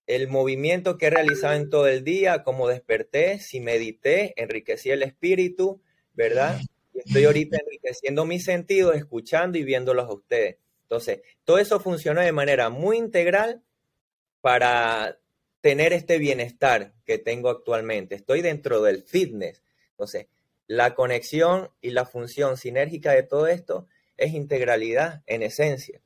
El movimiento que he realizado en todo el día, como desperté, si medité, enriquecí el espíritu, ¿verdad? Y estoy ahorita enriqueciendo mis sentidos, escuchando y viéndolos a ustedes. Entonces, todo eso funciona de manera muy integral para tener este bienestar que tengo actualmente. Estoy dentro del fitness. Entonces, la conexión y la función sinérgica de todo esto es integralidad en esencia.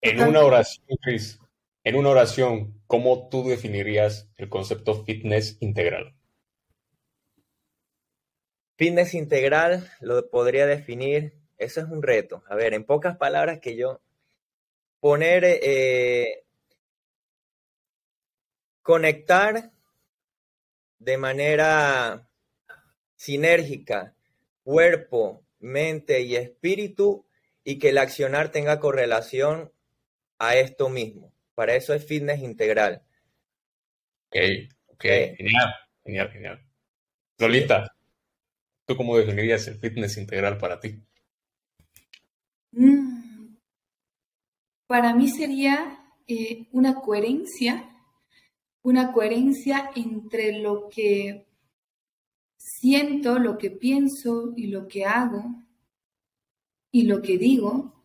En una oración, Chris, en una oración, ¿cómo tú definirías el concepto fitness integral? Fitness integral lo podría definir eso es un reto. A ver, en pocas palabras que yo poner, eh, conectar de manera sinérgica cuerpo, mente y espíritu y que el accionar tenga correlación a esto mismo. Para eso es fitness integral. Ok, ok, genial, genial, genial. Lolita, ¿tú cómo definirías el fitness integral para ti? Para mí sería eh, una coherencia, una coherencia entre lo que siento, lo que pienso y lo que hago y lo que digo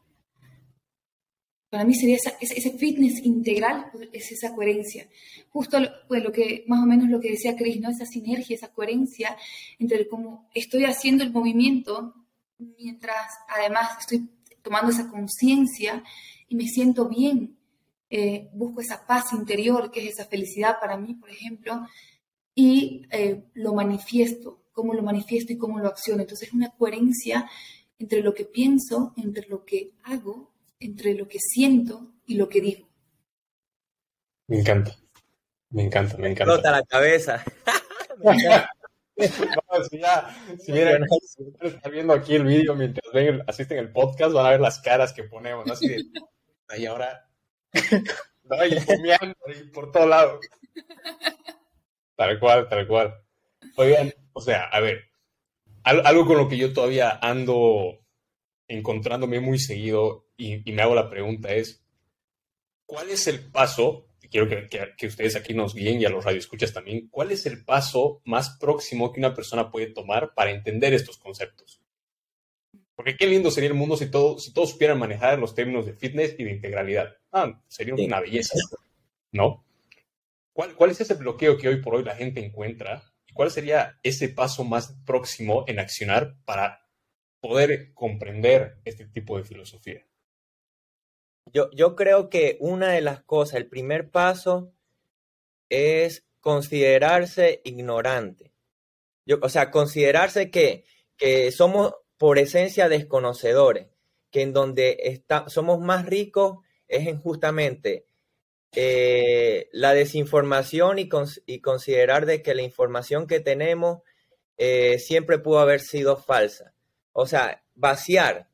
para mí sería ese fitness integral, es esa coherencia. Justo lo, pues lo que, más o menos lo que decía Chris, ¿no? Esa sinergia, esa coherencia entre cómo estoy haciendo el movimiento mientras además estoy tomando esa conciencia y me siento bien. Eh, busco esa paz interior, que es esa felicidad para mí, por ejemplo, y eh, lo manifiesto, cómo lo manifiesto y cómo lo acciono. Entonces es una coherencia entre lo que pienso, entre lo que hago, entre lo que siento y lo que digo. Me encanta, me encanta, me encanta. Rota la cabeza. si ya, si miren, están viendo aquí el vídeo mientras ven, asisten el podcast, van a ver las caras que ponemos, ¿no? Así de, y ahora, no, y por todo lado. Tal cual, tal cual. O sea, a ver, algo con lo que yo todavía ando encontrándome muy seguido y, me hago la pregunta es, ¿cuál es el paso? Quiero que, que, ustedes aquí nos guíen y a los radioescuchas también. ¿Cuál es el paso más próximo que una persona puede tomar para entender estos conceptos? Porque qué lindo sería el mundo si, todo, si todos supieran manejar los términos de fitness y de integralidad. Ah, sería una belleza, ¿no? ¿Cuál, ¿Cuál es ese bloqueo que hoy por hoy la gente encuentra? ¿Y cuál sería ese paso más próximo en accionar para poder comprender este tipo de filosofía? Yo, yo creo que una de las cosas, el primer paso es considerarse ignorante. Yo, o sea, considerarse que, que somos por esencia desconocedores, que en donde está, somos más ricos es en justamente eh, la desinformación y, y, considerar de que la información que tenemos eh, siempre pudo haber sido falsa. O sea, vaciar,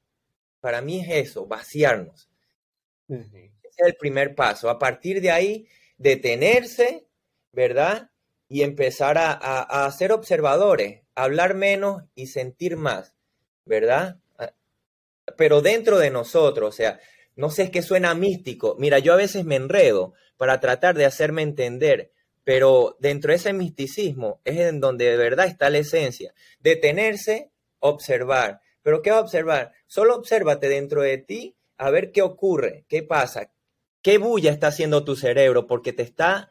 para mí es eso, vaciarnos. Ese es el primer paso. A partir de ahí, detenerse, ¿verdad? Y empezar a, a, a ser observadores, hablar menos y sentir más, ¿verdad? Ah, pero dentro de nosotros, o sea, no sé, es que suena místico. Mira, yo a veces me enredo para tratar de hacerme entender, pero dentro de ese misticismo es en donde de verdad está la esencia. Detenerse observar. ¿Pero qué va a observar? Solo obsérvate dentro de ti a ver qué ocurre, qué pasa, qué bulla está haciendo tu cerebro, porque te está,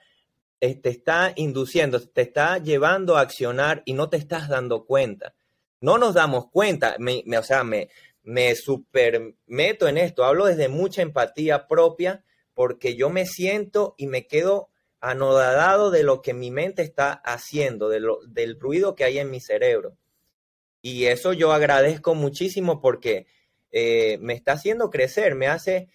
eh, te está induciendo, te está llevando a accionar y no te estás dando cuenta. No nos damos cuenta, me, o sea, me, me supermeto en esto, hablo desde mucha empatía propia, porque yo me siento y me quedo anodadado de lo que mi mente está haciendo, del ruido que hay en mi cerebro. Y eso yo agradezco muchísimo porque eh, me está haciendo crecer, me hace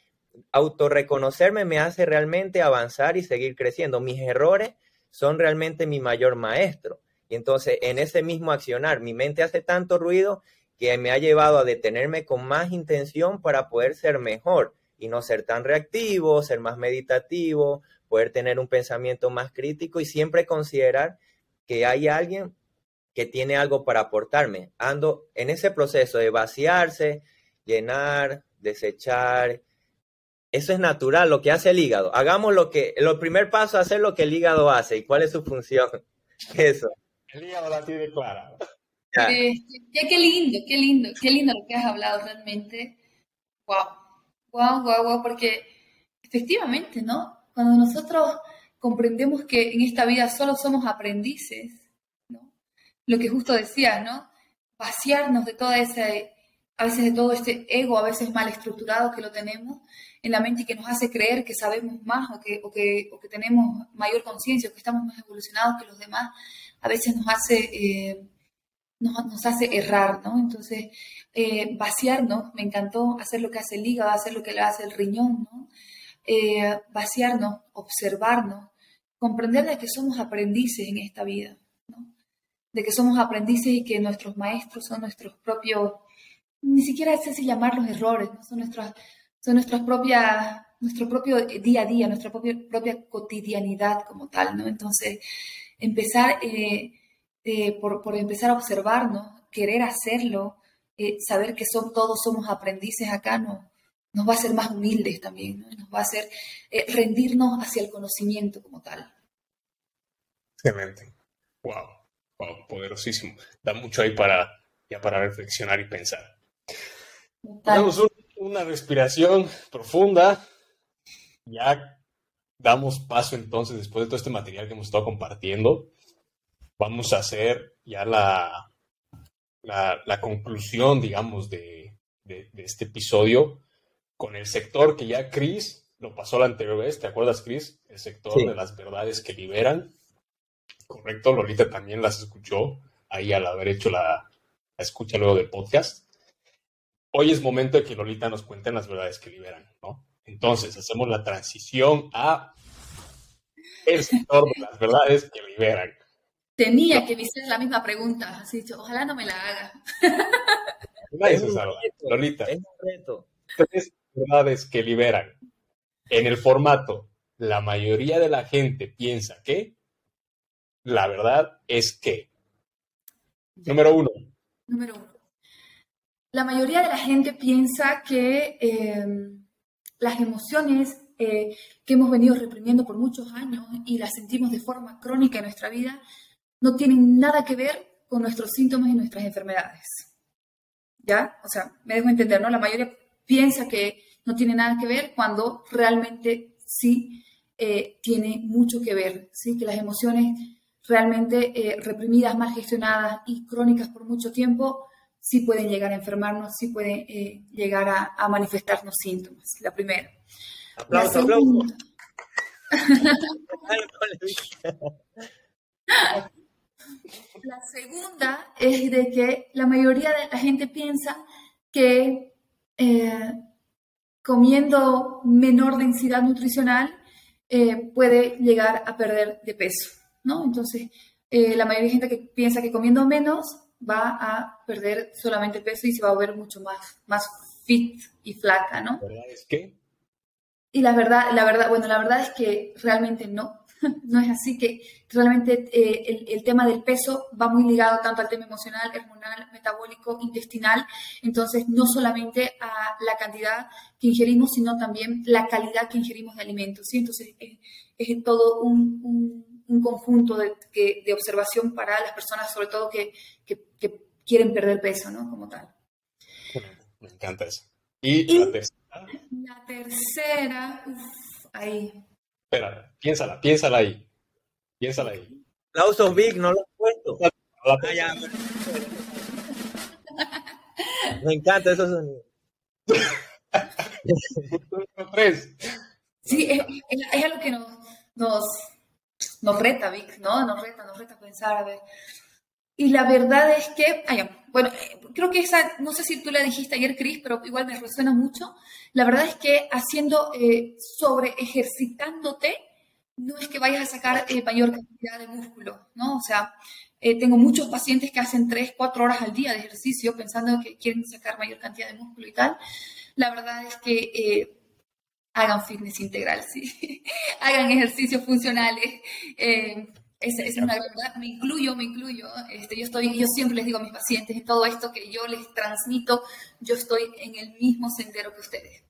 autorreconocerme, me hace realmente avanzar y seguir creciendo. Mis errores son realmente mi mayor maestro. Y entonces en ese mismo accionar, mi mente hace tanto ruido que me ha llevado a detenerme con más intención para poder ser mejor y no ser tan reactivo, ser más meditativo, poder tener un pensamiento más crítico y siempre considerar que hay alguien que tiene algo para aportarme. Ando en ese proceso de vaciarse, llenar, desechar. Eso es natural, lo que hace el hígado. Hagamos lo que, el primer paso hacer lo que el hígado hace. ¿Y cuál es su función? Eso. El hígado la tiene clara. qué lindo, qué lindo, qué lindo lo que has hablado realmente. Wow, wow, wow, wow, porque efectivamente, ¿no? Cuando nosotros comprendemos que en esta vida solo somos aprendices, lo que justo decías, ¿no? Vaciarnos de toda ese, a veces de todo este ego, a veces mal estructurado que lo tenemos en la mente y que nos hace creer que sabemos más o que, o que, o que tenemos mayor conciencia o que estamos más evolucionados que los demás, a veces nos hace, eh, nos, hace errar, ¿no? Entonces, eh, vaciarnos, me encantó hacer lo que hace el hígado, hacer lo que le hace el riñón, ¿no? Eh, vaciarnos, observarnos, comprender de que somos aprendices en esta vida de que somos aprendices y que nuestros maestros son nuestros propios, ni siquiera sé si llamarlos errores, son, nuestras, son nuestras propias, nuestro propio día a día, nuestra propia, propia cotidianidad como tal, ¿no? Entonces, empezar eh, eh, por, por, empezar a observarnos, querer hacerlo, eh, saber que son, todos somos aprendices acá, no, nos va a hacer más humildes también, ¿no? nos va a hacer rendirnos hacia el conocimiento como tal. Excelente. Wow poderosísimo. Da mucho ahí para, ya para reflexionar y pensar. Tenemos una respiración profunda, ya damos paso entonces, después de todo este material que hemos estado compartiendo, vamos a hacer ya la, la, conclusión, digamos, de, este episodio con el sector que ya Chris lo pasó la anterior vez, ¿te acuerdas, Chris? El sector de las verdades que liberan. Correcto, Lolita también las escuchó ahí al haber hecho la, la escucha luego del podcast. Hoy es momento de que Lolita nos cuente las verdades que liberan, ¿no? Entonces, hacemos la transición a el sector de las verdades que liberan. Tenía que visitar la misma pregunta, así ojalá no me la haga. Nadie se salva. Lolita. Es un reto. Tres verdades que liberan. En el formato, la mayoría de la gente piensa que la verdad es que. Número uno. Número uno. La mayoría de la gente piensa que eh, las emociones eh, que hemos venido reprimiendo por muchos años y las sentimos de forma crónica en nuestra vida no tienen nada que ver con nuestros síntomas y nuestras enfermedades. ¿Ya? O sea, me dejo entender, ¿no? La mayoría piensa que no tiene nada que ver cuando realmente sí eh, tiene mucho que ver, ¿sí? Que las emociones realmente eh, reprimidas, mal gestionadas y crónicas por mucho tiempo sí pueden llegar a enfermarnos, sí pueden eh, llegar a, manifestarnos síntomas. La primera. Aplauso, aplauso. la segunda es de que la mayoría de la gente piensa que eh, comiendo menor densidad nutricional eh, puede llegar a perder de peso, ¿no? Entonces, la mayoría de gente que piensa que comiendo menos va a perder solamente peso y se va a ver mucho más, más fit y flaca, ¿no? ¿La verdad es que? Y la verdad, la verdad, bueno, la verdad es que realmente no. No es así que realmente eh, el, tema del peso va muy ligado tanto al tema emocional, hormonal, metabólico, intestinal. Entonces, no solamente a la cantidad que ingerimos, sino también la calidad que ingerimos de alimentos. ¿sí? Entonces, es, todo un un conjunto de, de, observación para las personas, sobre todo que, que, quieren perder peso, ¿no? Como tal. Me encanta eso. ¿Y, la tercera? La tercera, uff, ahí. Espera, piénsala, piénsala ahí. Piénsala ahí. Aplausos, Vic, no lo he puesto. Ah, ya. Me encanta esos sonidos. sí, es, es, algo que nos, nos nos reta, Vic, ¿no? Nos reta, nos reta pensar, a ver. Y la verdad es que, bueno, creo que esa, no sé si tú la dijiste ayer, Cris, pero igual me resuena mucho. La verdad es que haciendo, eh, sobre ejercitándote, no es que vayas a sacar eh, mayor cantidad de músculo, ¿no? O sea, eh, tengo muchos pacientes que hacen 3, 4 horas al día de ejercicio pensando que quieren sacar mayor cantidad de músculo y tal. La verdad es que eh, hagan fitness integral, sí. hagan ejercicios funcionales. Eh, esa, es una verdad, me incluyo, me incluyo. Este, yo, estoy, yo siempre les digo a mis pacientes, en todo esto que yo les transmito, yo estoy en el mismo sendero que ustedes.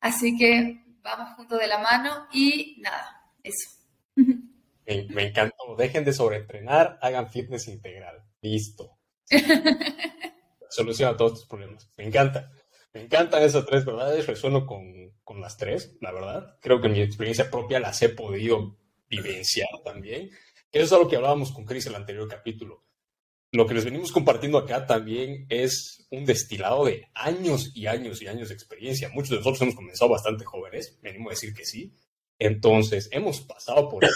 Así que vamos juntos de la mano y nada, eso. Me, me encantó. Dejen de sobreentrenar, hagan fitness integral. Listo. Soluciona todos tus problemas. Me encanta. Me encantan esas tres verdades, resueno con, con, las tres, la verdad. Creo que mi experiencia propia las he podido vivenciar también. eso es algo que hablábamos con Chris en el anterior capítulo. Lo que les venimos compartiendo acá también es un destilado de años y años y años de experiencia. Muchos de nosotros hemos comenzado bastante jóvenes, venimos a decir que sí. Entonces, hemos pasado por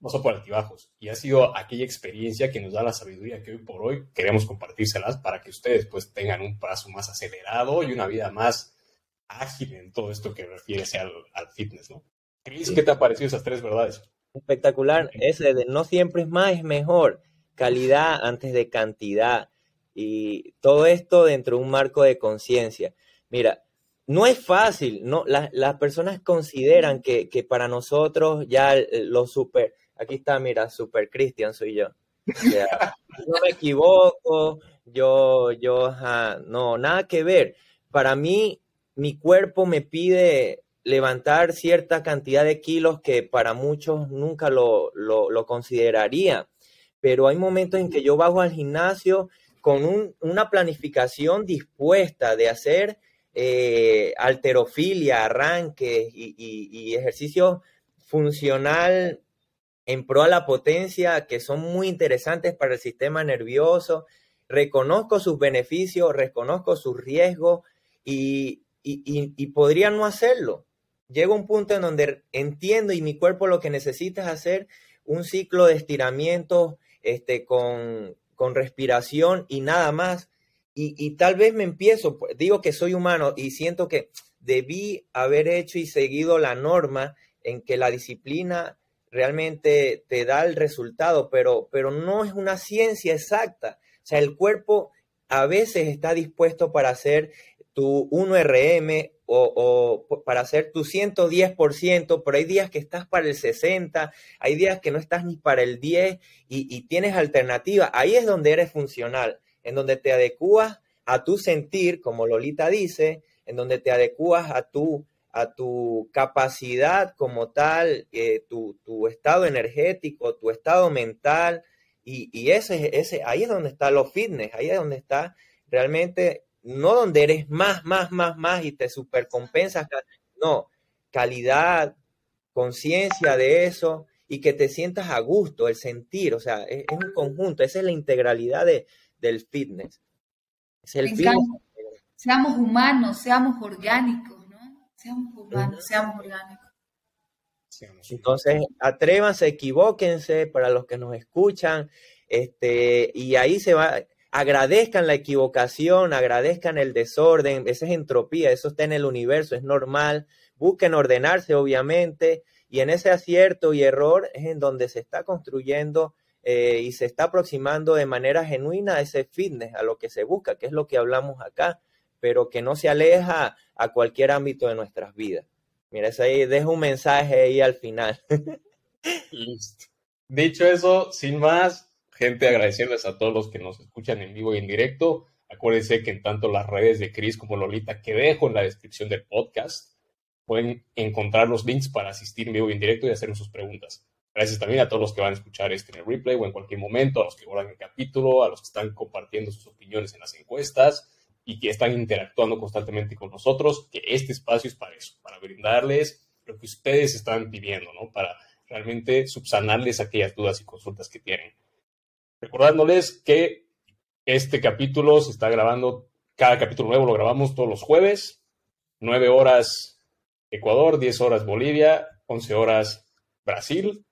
pasó por altibajos y ha sido aquella experiencia que nos da la sabiduría que hoy por hoy queremos compartírselas para que ustedes pues tengan un paso más acelerado y una vida más ágil en todo esto que refiere al, al fitness, ¿no? Cris, ¿qué te ha parecido esas tres verdades? Espectacular, ese de no siempre es más, es mejor, calidad antes de cantidad y todo esto dentro de un marco de conciencia. Mira, no es fácil, no, las personas consideran que, que, para nosotros ya lo super, Aquí está, mira, Super Cristian soy yo. no me equivoco, yo, yo, no, nada que ver. Para mí, mi cuerpo me pide levantar cierta cantidad de kilos que para muchos nunca lo, lo, consideraría. Pero hay momentos en que yo bajo al gimnasio con una planificación dispuesta de hacer eh, alterofilia, arranques y, y, ejercicio funcional en pro a la potencia que son muy interesantes para el sistema nervioso. Reconozco sus beneficios, reconozco sus riesgos y, y, podría no hacerlo. Llega un punto en donde entiendo y mi cuerpo lo que necesita es hacer un ciclo de estiramientos este, con, con respiración y nada más y, tal vez me empiezo, pues, digo que soy humano y siento que debí haber hecho y seguido la norma en que la disciplina realmente te da el resultado, pero, pero no es una ciencia exacta. O sea, el cuerpo a veces está dispuesto para hacer tu 1RM o, o, para hacer tu 110%, pero hay días que estás para el 60, hay días que no estás ni para el 10 y, y tienes alternativa. Ahí es donde eres funcional en donde te adecuas a tu sentir, como Lolita dice, en donde te adecuas a tu, a tu capacidad como tal, eh, tu, estado energético, tu estado mental, y, ese, ese, ahí es donde está los fitness, ahí es donde está realmente, no donde eres más, más, más, más y te supercompensas, no, calidad, conciencia de eso y que te sientas a gusto, el sentir, o sea, es un conjunto, esa es la integralidad de, del fitness. Es el Seamos humanos, seamos orgánicos. Seamos humanos, seamos orgánicos. Entonces, atrévanse, equivóquense para los que nos escuchan, este, y ahí se va, agradezcan la equivocación, agradezcan el desorden, esa es entropía, eso está en el universo, es normal, busquen ordenarse, obviamente, y en ese acierto y error es en donde se está construyendo eh, y se está aproximando de manera genuina a ese fitness, a lo que se busca, que es lo que hablamos acá, pero que no se aleja a cualquier ámbito de nuestras vidas. Mira, eso ahí dejo un mensaje ahí al final. Listo. Dicho eso, sin más, gente, agradecerles a todos los que nos escuchan en vivo y en directo. Acuérdense que en tanto las redes de Chris como Lolita, que dejo en la descripción del podcast, pueden encontrar los links para asistir en vivo y en directo y hacer sus preguntas. Gracias también a todos los que van a escuchar este en el replay o en cualquier momento, a los que guardan el capítulo, a los que están compartiendo sus opiniones en las encuestas y que están interactuando constantemente con nosotros, que este espacio es para eso, para brindarles lo que ustedes están pidiendo, ¿no? Para realmente subsanarles aquellas dudas y consultas que tienen. Recordándoles que este capítulo se está grabando, cada capítulo nuevo lo grabamos todos los jueves, 9 horas Ecuador, 10 horas Bolivia, 11 horas Brasil,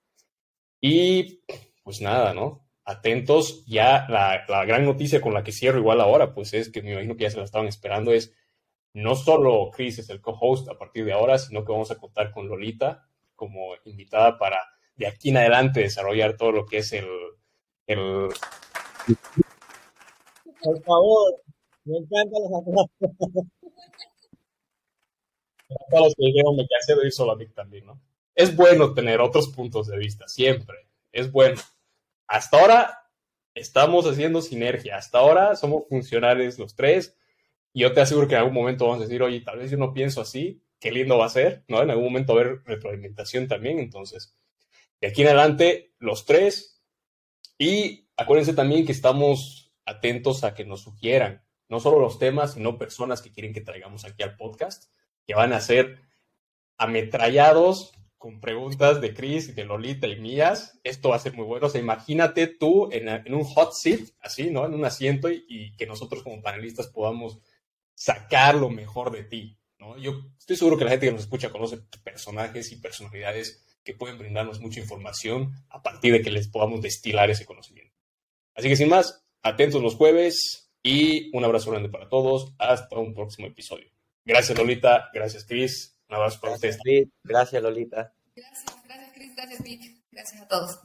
y pues nada, ¿no? Atentos, ya la, gran noticia con la que cierro igual ahora, pues es que me imagino que ya se la estaban esperando, es no solo Chris es el co-host a partir de ahora, sino que vamos a contar con Lolita como invitada para de aquí en adelante desarrollar todo lo que es el... el... Por favor, me encantan los Para los que dijeron me casé de solo a mí también, ¿no? es bueno tener otros puntos de vista, siempre, es bueno. Hasta ahora estamos haciendo sinergia, hasta ahora somos funcionales los tres, y yo te aseguro que en algún momento vamos a decir, oye, tal vez yo no pienso así, qué lindo va a ser, ¿no? En algún momento va a haber retroalimentación también, entonces, de aquí en adelante, los tres, y acuérdense también que estamos atentos a que nos sugieran, no solo los temas, sino personas que quieren que traigamos aquí al podcast, que van a ser ametrallados con preguntas de Chris y de Lolita y mías. Esto va a ser muy bueno. O sea, imagínate tú en, un hot seat, así, ¿no? En un asiento y, que nosotros como panelistas podamos sacar lo mejor de ti, ¿no? Yo estoy seguro que la gente que nos escucha conoce personajes y personalidades que pueden brindarnos mucha información a partir de que les podamos destilar ese conocimiento. Así que sin más, atentos los jueves y un abrazo grande para todos. Hasta un próximo episodio. Gracias Lolita, gracias Chris. Gracias. Gracias, Lolita. Gracias, gracias, Cris. Gracias, Vic. Gracias a todos.